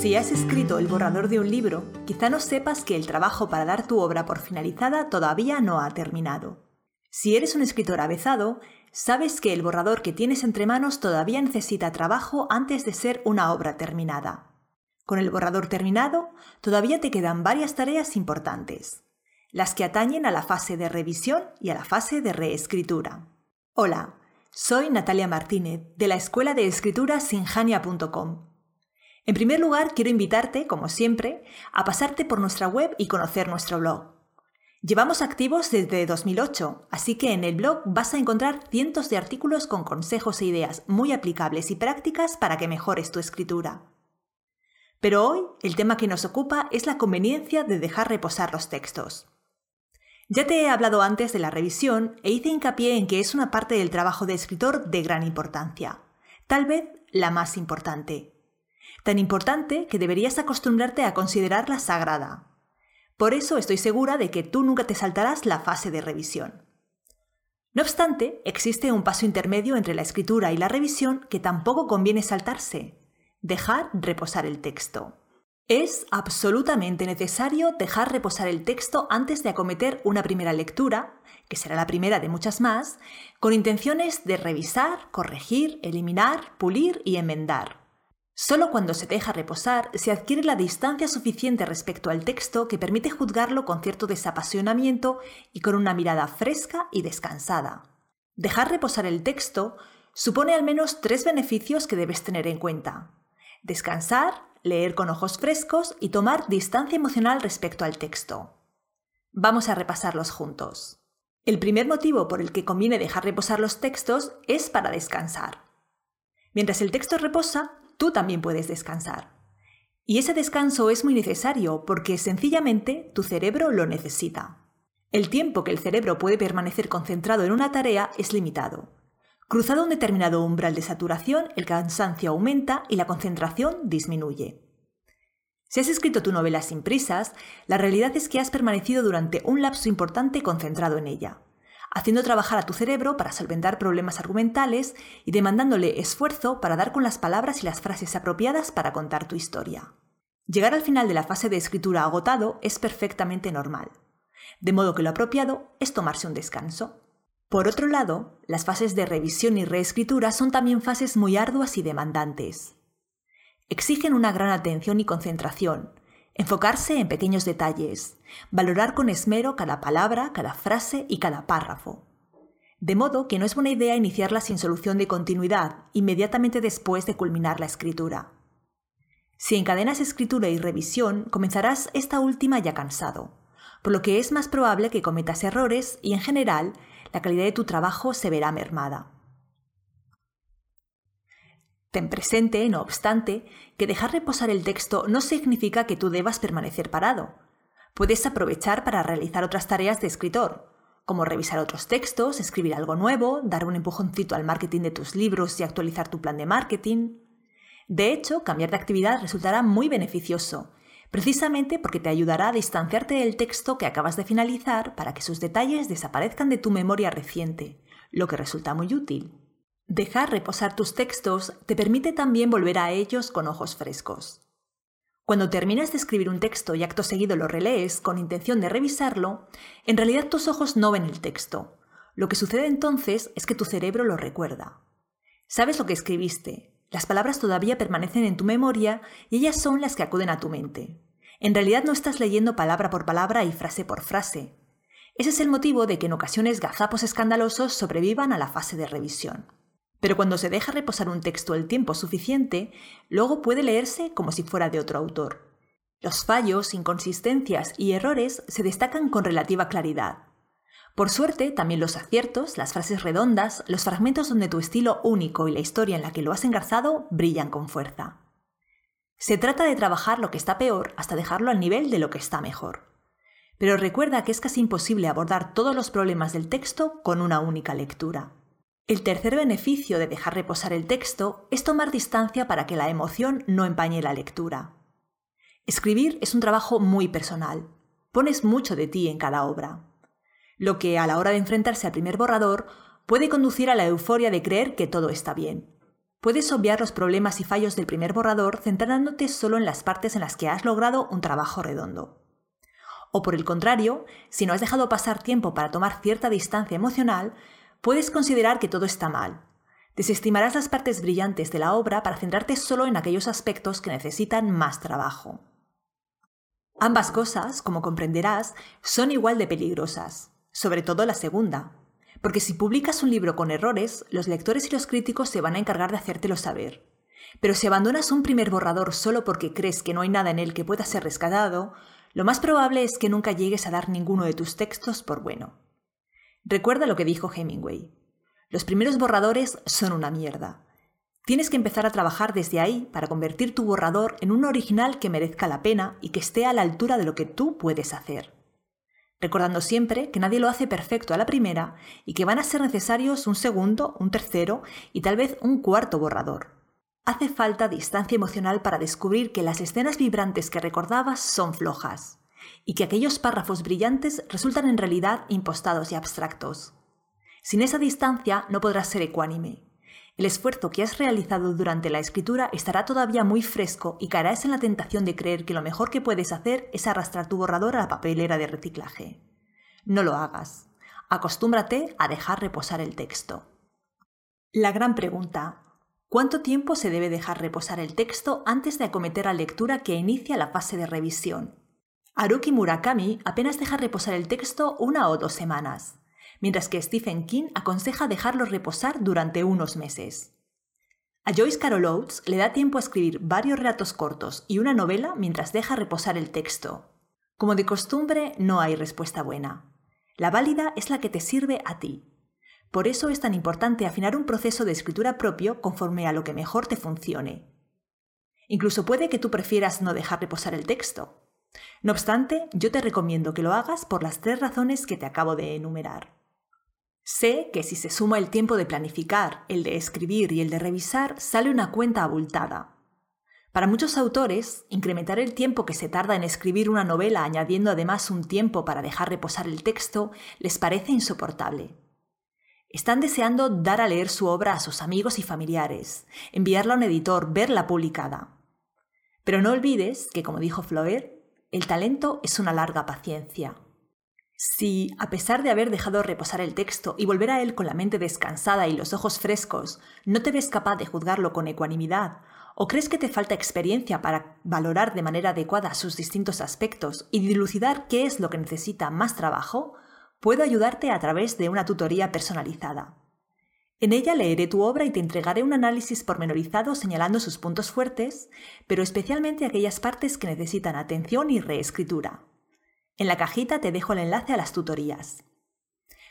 Si has escrito el borrador de un libro, quizá no sepas que el trabajo para dar tu obra por finalizada todavía no ha terminado. Si eres un escritor avezado, sabes que el borrador que tienes entre manos todavía necesita trabajo antes de ser una obra terminada. Con el borrador terminado, todavía te quedan varias tareas importantes, las que atañen a la fase de revisión y a la fase de reescritura. Hola, soy Natalia Martínez, de la Escuela de Escritura sinjania.com. En primer lugar, quiero invitarte, como siempre, a pasarte por nuestra web y conocer nuestro blog. Llevamos activos desde 2008, así que en el blog vas a encontrar cientos de artículos con consejos e ideas muy aplicables y prácticas para que mejores tu escritura. Pero hoy el tema que nos ocupa es la conveniencia de dejar reposar los textos. Ya te he hablado antes de la revisión e hice hincapié en que es una parte del trabajo de escritor de gran importancia, tal vez la más importante. Tan importante que deberías acostumbrarte a considerarla sagrada. Por eso estoy segura de que tú nunca te saltarás la fase de revisión. No obstante, existe un paso intermedio entre la escritura y la revisión que tampoco conviene saltarse, Dejar reposar el texto. Es absolutamente necesario dejar reposar el texto antes de acometer una primera lectura, que será la primera de muchas más, con intenciones de revisar, corregir, eliminar, pulir y enmendar. Solo cuando se deja reposar se adquiere la distancia suficiente respecto al texto que permite juzgarlo con cierto desapasionamiento y con una mirada fresca y descansada. Dejar reposar el texto supone al menos tres beneficios que debes tener en cuenta descansar, leer con ojos frescos y tomar distancia emocional respecto al texto. Vamos a repasarlos juntos. El primer motivo por el que conviene dejar reposar los textos es para descansar. Mientras el texto reposa, tú también puedes descansar. Y ese descanso es muy necesario porque sencillamente tu cerebro lo necesita. El tiempo que el cerebro puede permanecer concentrado en una tarea es limitado, Cruzado un determinado umbral de saturación, el cansancio aumenta y la concentración disminuye. Si has escrito tu novela sin prisas, la realidad es que has permanecido durante un lapso importante concentrado en ella, haciendo trabajar a tu cerebro para solventar problemas argumentales y demandándole esfuerzo para dar con las palabras y las frases apropiadas para contar tu historia. Llegar al final de la fase de escritura agotado es perfectamente normal, de modo que lo apropiado es tomarse un descanso. Por otro lado, las fases de revisión y reescritura son también fases muy arduas y demandantes. Exigen una gran atención y concentración, enfocarse en pequeños detalles, valorar con esmero cada palabra, cada frase y cada párrafo. De modo que no es buena idea iniciarla sin solución de continuidad inmediatamente después de culminar la escritura. Si encadenas escritura y revisión, comenzarás esta última ya cansado, por lo que es más probable que cometas errores y en general la calidad de tu trabajo se verá mermada. Ten presente, no obstante, que dejar reposar el texto no significa que tú debas permanecer parado. Puedes aprovechar para realizar otras tareas de escritor, como revisar otros textos, escribir algo nuevo, dar un empujoncito al marketing de tus libros y actualizar tu plan de marketing. De hecho, cambiar de actividad resultará muy beneficioso precisamente porque te ayudará a distanciarte del texto que acabas de finalizar para que sus detalles desaparezcan de tu memoria reciente, lo que resulta muy útil. Dejar reposar tus textos te permite también volver a ellos con ojos frescos. Cuando terminas de escribir un texto y acto seguido lo relees con intención de revisarlo, en realidad tus ojos no ven el texto. Lo que sucede entonces es que tu cerebro lo recuerda. Sabes lo que escribiste, las palabras todavía permanecen en tu memoria y ellas son las que acuden a tu mente. En realidad no estás leyendo palabra por palabra y frase por frase. Ese es el motivo de que en ocasiones gazapos escandalosos sobrevivan a la fase de revisión. Pero cuando se deja reposar un texto el tiempo suficiente, luego puede leerse como si fuera de otro autor. Los fallos, inconsistencias y errores se destacan con relativa claridad. Por suerte, también los aciertos, las frases redondas, los fragmentos donde tu estilo único y la historia en la que lo has engarzado brillan con fuerza. Se trata de trabajar lo que está peor hasta dejarlo al nivel de lo que está mejor. Pero recuerda que es casi imposible abordar todos los problemas del texto con una única lectura. El tercer beneficio de dejar reposar el texto es tomar distancia para que la emoción no empañe la lectura. Escribir es un trabajo muy personal. Pones mucho de ti en cada obra lo que a la hora de enfrentarse al primer borrador puede conducir a la euforia de creer que todo está bien. Puedes obviar los problemas y fallos del primer borrador centrándote solo en las partes en las que has logrado un trabajo redondo. O por el contrario, si no has dejado pasar tiempo para tomar cierta distancia emocional, puedes considerar que todo está mal. Desestimarás las partes brillantes de la obra para centrarte solo en aquellos aspectos que necesitan más trabajo. Ambas cosas, como comprenderás, son igual de peligrosas, sobre todo la segunda, porque si publicas un libro con errores, los lectores y los críticos se van a encargar de hacértelo saber. Pero si abandonas un primer borrador solo porque crees que no hay nada en él que pueda ser rescatado, lo más probable es que nunca llegues a dar ninguno de tus textos por bueno. Recuerda lo que dijo Hemingway. Los primeros borradores son una mierda. Tienes que empezar a trabajar desde ahí para convertir tu borrador en un original que merezca la pena y que esté a la altura de lo que tú puedes hacer recordando siempre que nadie lo hace perfecto a la primera y que van a ser necesarios un segundo, un tercero y tal vez un cuarto borrador. Hace falta distancia emocional para descubrir que las escenas vibrantes que recordabas son flojas y que aquellos párrafos brillantes resultan en realidad impostados y abstractos. Sin esa distancia no podrás ser ecuánime. El esfuerzo que has realizado durante la escritura estará todavía muy fresco y caerás en la tentación de creer que lo mejor que puedes hacer es arrastrar tu borrador a la papelera de reciclaje. No lo hagas. Acostúmbrate a dejar reposar el texto. La gran pregunta. ¿Cuánto tiempo se debe dejar reposar el texto antes de acometer la lectura que inicia la fase de revisión? Haruki Murakami apenas deja reposar el texto una o dos semanas mientras que Stephen King aconseja dejarlo reposar durante unos meses. A Joyce Carol Oates le da tiempo a escribir varios relatos cortos y una novela mientras deja reposar el texto. Como de costumbre, no hay respuesta buena. La válida es la que te sirve a ti. Por eso es tan importante afinar un proceso de escritura propio conforme a lo que mejor te funcione. Incluso puede que tú prefieras no dejar reposar el texto. No obstante, yo te recomiendo que lo hagas por las tres razones que te acabo de enumerar. Sé que si se suma el tiempo de planificar, el de escribir y el de revisar, sale una cuenta abultada. Para muchos autores, incrementar el tiempo que se tarda en escribir una novela añadiendo además un tiempo para dejar reposar el texto les parece insoportable. Están deseando dar a leer su obra a sus amigos y familiares, enviarla a un editor, verla publicada. Pero no olvides que, como dijo Floer, el talento es una larga paciencia. Si, a pesar de haber dejado reposar el texto y volver a él con la mente descansada y los ojos frescos, no te ves capaz de juzgarlo con ecuanimidad, o crees que te falta experiencia para valorar de manera adecuada sus distintos aspectos y dilucidar qué es lo que necesita más trabajo, puedo ayudarte a través de una tutoría personalizada. En ella leeré tu obra y te entregaré un análisis pormenorizado señalando sus puntos fuertes, pero especialmente aquellas partes que necesitan atención y reescritura. En la cajita te dejo el enlace a las tutorías.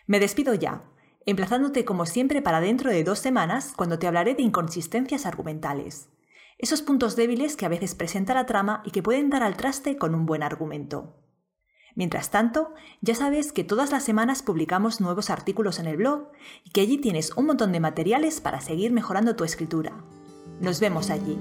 Me despido ya, emplazándote como siempre para dentro de dos semanas cuando te hablaré de inconsistencias argumentales. Esos puntos débiles que a veces presenta la trama y que pueden dar al traste con un buen argumento. Mientras tanto, ya sabes que todas las semanas publicamos nuevos artículos en el blog y que allí tienes un montón de materiales para seguir mejorando tu escritura. Nos vemos allí.